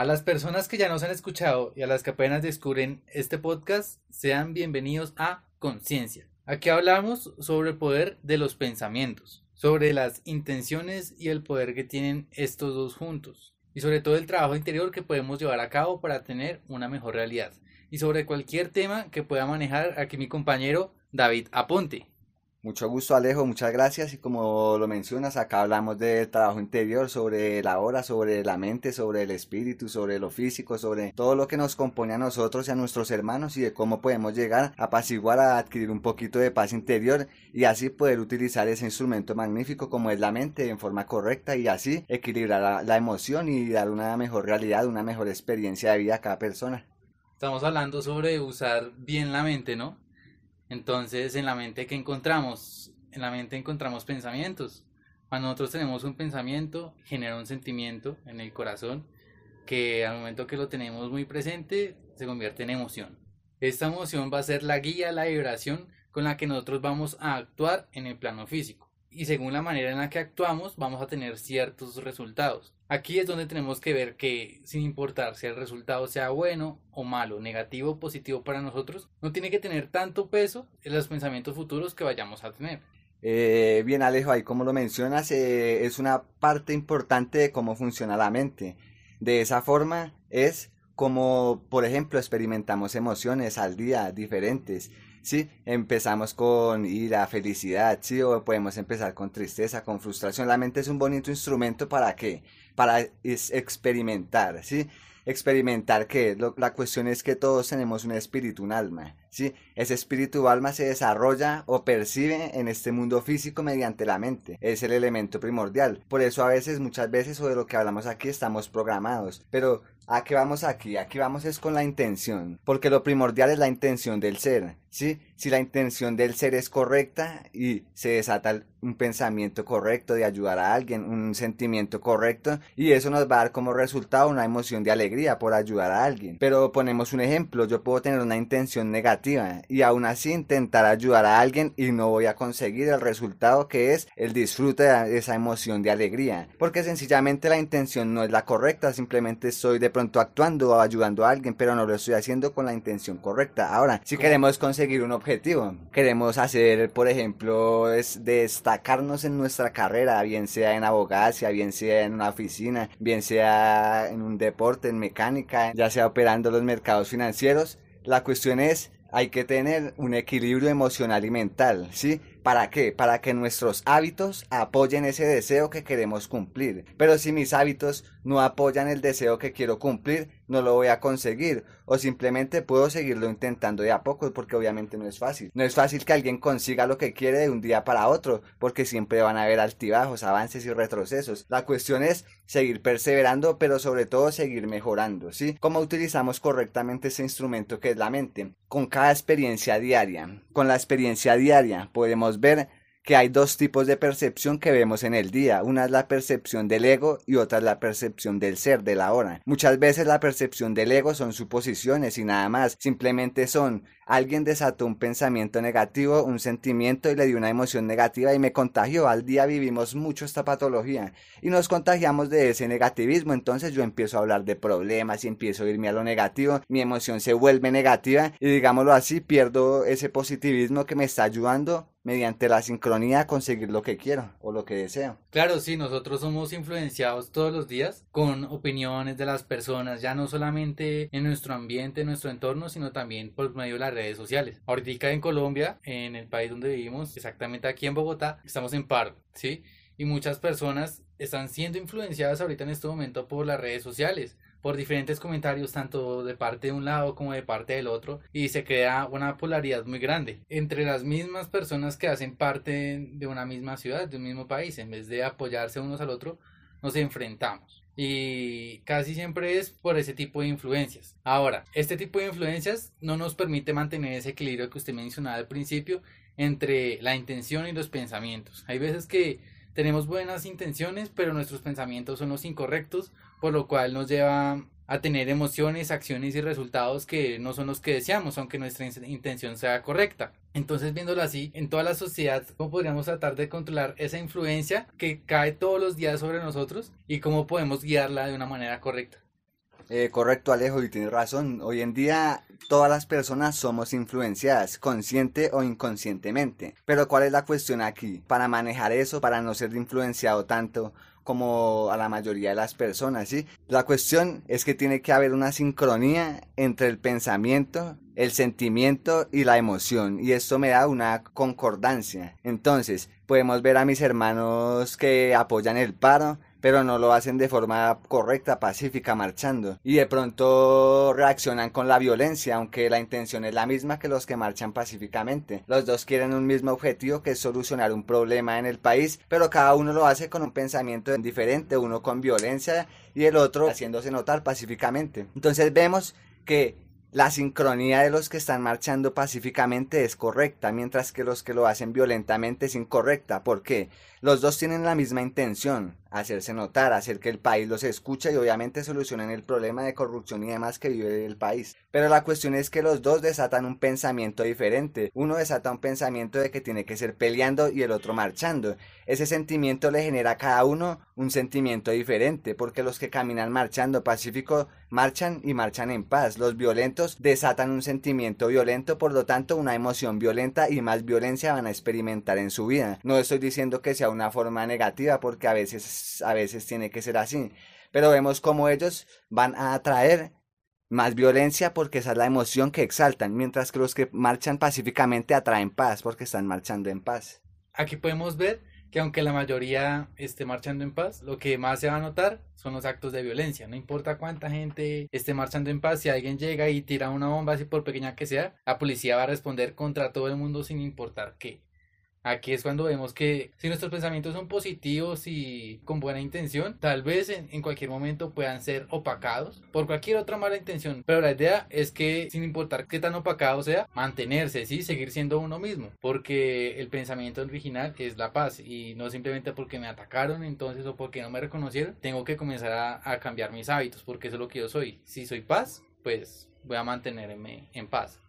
A las personas que ya nos han escuchado y a las que apenas descubren este podcast, sean bienvenidos a Conciencia. Aquí hablamos sobre el poder de los pensamientos, sobre las intenciones y el poder que tienen estos dos juntos, y sobre todo el trabajo interior que podemos llevar a cabo para tener una mejor realidad, y sobre cualquier tema que pueda manejar aquí mi compañero David Aponte. Mucho gusto Alejo, muchas gracias y como lo mencionas, acá hablamos del trabajo interior, sobre la hora, sobre la mente, sobre el espíritu, sobre lo físico, sobre todo lo que nos compone a nosotros y a nuestros hermanos y de cómo podemos llegar a apaciguar, a adquirir un poquito de paz interior y así poder utilizar ese instrumento magnífico como es la mente en forma correcta y así equilibrar la, la emoción y dar una mejor realidad, una mejor experiencia de vida a cada persona. Estamos hablando sobre usar bien la mente, ¿no? Entonces, en la mente que encontramos, en la mente encontramos pensamientos. Cuando nosotros tenemos un pensamiento, genera un sentimiento en el corazón que al momento que lo tenemos muy presente, se convierte en emoción. Esta emoción va a ser la guía, la vibración con la que nosotros vamos a actuar en el plano físico y según la manera en la que actuamos vamos a tener ciertos resultados. Aquí es donde tenemos que ver que sin importar si el resultado sea bueno o malo, negativo o positivo para nosotros, no tiene que tener tanto peso en los pensamientos futuros que vayamos a tener. Eh, bien Alejo, ahí como lo mencionas, eh, es una parte importante de cómo funciona la mente. De esa forma es como, por ejemplo, experimentamos emociones al día diferentes ¿sí? Empezamos con ira, felicidad, ¿sí? O podemos empezar con tristeza, con frustración. La mente es un bonito instrumento para qué? Para experimentar, ¿sí? Experimentar que la cuestión es que todos tenemos un espíritu, un alma, ¿sí? Ese espíritu alma se desarrolla o percibe en este mundo físico mediante la mente. Es el elemento primordial. Por eso a veces, muchas veces, sobre lo que hablamos aquí, estamos programados. Pero ¿A qué vamos aquí? Aquí vamos es con la intención, porque lo primordial es la intención del ser, ¿sí? Si la intención del ser es correcta y se desata un pensamiento correcto de ayudar a alguien, un sentimiento correcto, y eso nos va a dar como resultado una emoción de alegría por ayudar a alguien. Pero ponemos un ejemplo, yo puedo tener una intención negativa y aún así intentar ayudar a alguien y no voy a conseguir el resultado que es el disfrute de esa emoción de alegría, porque sencillamente la intención no es la correcta, simplemente estoy de actuando o ayudando a alguien, pero no lo estoy haciendo con la intención correcta. Ahora, si queremos conseguir un objetivo, queremos hacer, por ejemplo, es destacarnos en nuestra carrera, bien sea en abogacía, bien sea en una oficina, bien sea en un deporte, en mecánica, ya sea operando los mercados financieros, la cuestión es hay que tener un equilibrio emocional y mental, ¿sí? ¿Para qué? Para que nuestros hábitos apoyen ese deseo que queremos cumplir. Pero si mis hábitos no apoyan el deseo que quiero cumplir, no lo voy a conseguir. O simplemente puedo seguirlo intentando de a poco, porque obviamente no es fácil. No es fácil que alguien consiga lo que quiere de un día para otro, porque siempre van a haber altibajos, avances y retrocesos. La cuestión es seguir perseverando, pero sobre todo seguir mejorando, ¿sí? ¿Cómo utilizamos correctamente ese instrumento que es la mente? Con cada experiencia diaria. Con la experiencia diaria podemos ver que hay dos tipos de percepción que vemos en el día. Una es la percepción del ego y otra es la percepción del ser, de la hora. Muchas veces la percepción del ego son suposiciones y nada más. Simplemente son alguien desató un pensamiento negativo, un sentimiento y le dio una emoción negativa y me contagió. Al día vivimos mucho esta patología y nos contagiamos de ese negativismo. Entonces yo empiezo a hablar de problemas y empiezo a irme a lo negativo. Mi emoción se vuelve negativa y digámoslo así, pierdo ese positivismo que me está ayudando mediante la sincronía conseguir lo que quiero o lo que deseo. Claro, sí, nosotros somos influenciados todos los días con opiniones de las personas, ya no solamente en nuestro ambiente, en nuestro entorno, sino también por medio de las redes sociales. Ahorita en Colombia, en el país donde vivimos, exactamente aquí en Bogotá, estamos en paro, ¿sí? Y muchas personas están siendo influenciadas ahorita en este momento por las redes sociales por diferentes comentarios tanto de parte de un lado como de parte del otro y se crea una polaridad muy grande entre las mismas personas que hacen parte de una misma ciudad, de un mismo país, en vez de apoyarse unos al otro, nos enfrentamos. Y casi siempre es por ese tipo de influencias. Ahora, este tipo de influencias no nos permite mantener ese equilibrio que usted mencionaba al principio entre la intención y los pensamientos. Hay veces que tenemos buenas intenciones, pero nuestros pensamientos son los incorrectos por lo cual nos lleva a tener emociones, acciones y resultados que no son los que deseamos, aunque nuestra intención sea correcta. Entonces, viéndolo así, en toda la sociedad, ¿cómo podríamos tratar de controlar esa influencia que cae todos los días sobre nosotros y cómo podemos guiarla de una manera correcta? Eh, correcto, Alejo, y tienes razón. Hoy en día todas las personas somos influenciadas, consciente o inconscientemente. Pero ¿cuál es la cuestión aquí? Para manejar eso, para no ser influenciado tanto como a la mayoría de las personas, ¿sí? La cuestión es que tiene que haber una sincronía entre el pensamiento, el sentimiento y la emoción, y esto me da una concordancia. Entonces, podemos ver a mis hermanos que apoyan el paro, pero no lo hacen de forma correcta, pacífica, marchando. Y de pronto reaccionan con la violencia, aunque la intención es la misma que los que marchan pacíficamente. Los dos quieren un mismo objetivo, que es solucionar un problema en el país, pero cada uno lo hace con un pensamiento diferente, uno con violencia y el otro haciéndose notar pacíficamente. Entonces vemos que la sincronía de los que están marchando pacíficamente es correcta, mientras que los que lo hacen violentamente es incorrecta. ¿Por qué? Los dos tienen la misma intención, hacerse notar, hacer que el país los escuche y obviamente solucionen el problema de corrupción y demás que vive el país. Pero la cuestión es que los dos desatan un pensamiento diferente. Uno desata un pensamiento de que tiene que ser peleando y el otro marchando. Ese sentimiento le genera a cada uno un sentimiento diferente, porque los que caminan marchando pacífico marchan y marchan en paz. Los violentos desatan un sentimiento violento, por lo tanto una emoción violenta y más violencia van a experimentar en su vida. No estoy diciendo que sea una forma negativa porque a veces, a veces tiene que ser así. Pero vemos cómo ellos van a atraer más violencia porque esa es la emoción que exaltan, mientras que los que marchan pacíficamente atraen paz porque están marchando en paz. Aquí podemos ver que aunque la mayoría esté marchando en paz, lo que más se va a notar son los actos de violencia. No importa cuánta gente esté marchando en paz, si alguien llega y tira una bomba, así por pequeña que sea, la policía va a responder contra todo el mundo sin importar qué. Aquí es cuando vemos que si nuestros pensamientos son positivos y con buena intención, tal vez en, cualquier momento puedan ser opacados por cualquier otra mala intención. Pero la idea es que sin importar qué tan opacado sea, mantenerse, ¿sí? Seguir siendo uno mismo. Porque el pensamiento original es la paz y no simplemente porque me atacaron entonces o porque no me reconocieron, tengo que comenzar a, a cambiar mis hábitos porque eso es lo que yo soy. Si soy paz, pues voy a mantenerme en paz.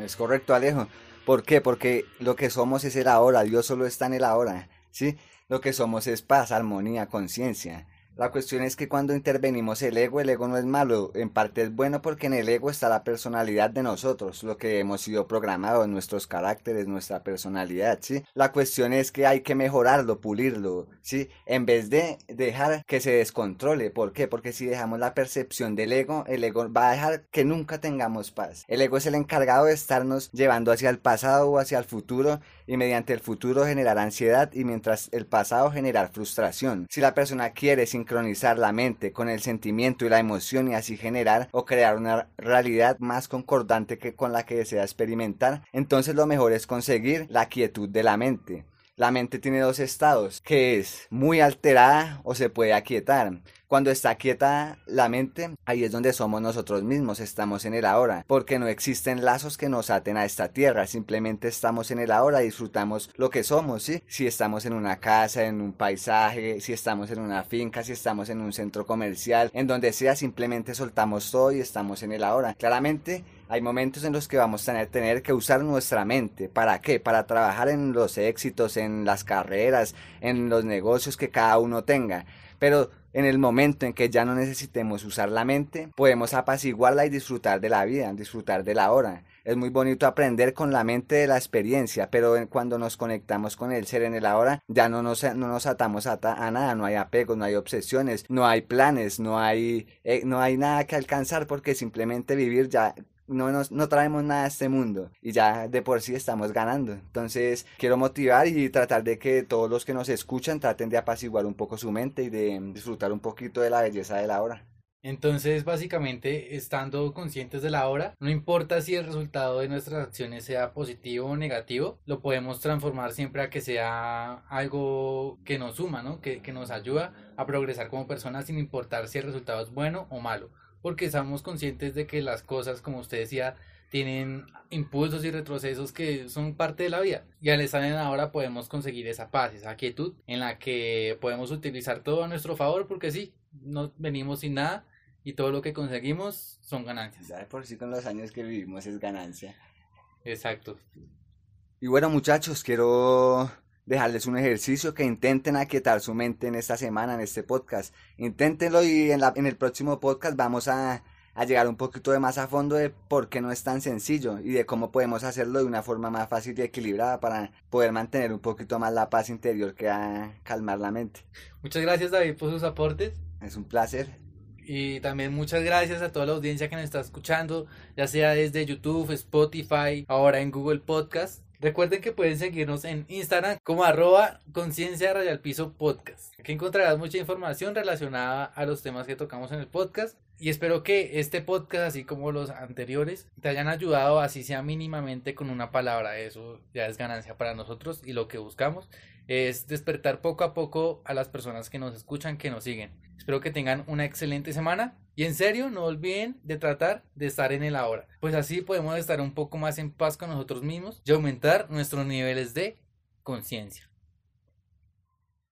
Es correcto, Alejo. ¿Por qué? Porque lo que somos es el ahora, Dios solo está en el ahora, ¿sí? Lo que somos es paz, armonía, conciencia. La cuestión es que cuando intervenimos el ego, el ego no es malo, en parte es bueno porque en el ego está la personalidad de nosotros, lo que hemos sido programados, nuestros caracteres, nuestra personalidad, ¿sí? La cuestión es que hay que mejorarlo, pulirlo, ¿sí? En vez de dejar que se descontrole, ¿por qué? Porque si dejamos la percepción del ego, el ego va a dejar que nunca tengamos paz. El ego es el encargado de estarnos llevando hacia el pasado o hacia el futuro y mediante el futuro generar ansiedad y mientras el pasado generar frustración. Si la persona quiere sin sincronizar la mente con el sentimiento y la emoción y así generar o crear una realidad más concordante que con la que desea experimentar, entonces lo mejor es conseguir la quietud de la mente. La mente tiene dos estados, que es muy alterada o se puede aquietar. Cuando está quieta la mente, ahí es donde somos nosotros mismos, estamos en el ahora, porque no existen lazos que nos aten a esta tierra, simplemente estamos en el ahora, disfrutamos lo que somos, ¿sí? Si estamos en una casa, en un paisaje, si estamos en una finca, si estamos en un centro comercial, en donde sea, simplemente soltamos todo y estamos en el ahora. Claramente, hay momentos en los que vamos a tener, que usar nuestra mente. ¿Para qué? Para trabajar en los éxitos, en las carreras, en los negocios que cada uno tenga. Pero en el momento en que ya no necesitemos usar la mente, podemos apaciguarla y disfrutar de la vida, disfrutar de la hora. Es muy bonito aprender con la mente de la experiencia, pero cuando nos conectamos con el ser en el ahora, ya no nos, no nos atamos a, nada, no hay apegos, no hay obsesiones, no hay planes, no hay, eh, no hay nada que alcanzar porque simplemente vivir ya no, nos, no traemos nada a este mundo y ya de por sí estamos ganando. Entonces quiero motivar y tratar de que todos los que nos escuchan traten de apaciguar un poco su mente y de disfrutar un poquito de la belleza de la hora. Entonces, básicamente, estando conscientes de la hora, no importa si el resultado de nuestras acciones sea positivo o negativo, lo podemos transformar siempre a que sea algo que nos suma, ¿no? Que, que nos ayuda a progresar como personas sin importar si el resultado es bueno o malo porque estamos conscientes de que las cosas, como usted decía, tienen impulsos y retrocesos que son parte de la vida. Y al estar en ahora podemos conseguir esa paz, esa quietud en la que podemos utilizar todo a nuestro favor porque sí, no venimos sin nada y todo lo que conseguimos son ganancias. Ya por sí con los años que vivimos es ganancia. Exacto. Y bueno muchachos, quiero dejarles un ejercicio que intenten aquietar su mente en esta semana, en este podcast. Inténtenlo y en, la, en el próximo podcast vamos a, a llegar un poquito de más a fondo de por qué no es tan sencillo y de cómo podemos hacerlo de una forma más fácil y equilibrada para poder mantener un poquito más la paz interior que a calmar la mente. Muchas gracias David por sus aportes. Es un placer. Y también muchas gracias a toda la audiencia que nos está escuchando, ya sea desde YouTube, Spotify, ahora en Google Podcast. Recuerden que pueden seguirnos en Instagram como arroba conciencia radial piso podcast. Aquí encontrarás mucha información relacionada a los temas que tocamos en el podcast. Y espero que este podcast, así como los anteriores, te hayan ayudado, así sea mínimamente con una palabra. Eso ya es ganancia para nosotros y lo que buscamos es despertar poco a poco a las personas que nos escuchan, que nos siguen. Espero que tengan una excelente semana y en serio no olviden de tratar de estar en el ahora, pues así podemos estar un poco más en paz con nosotros mismos y aumentar nuestros niveles de conciencia.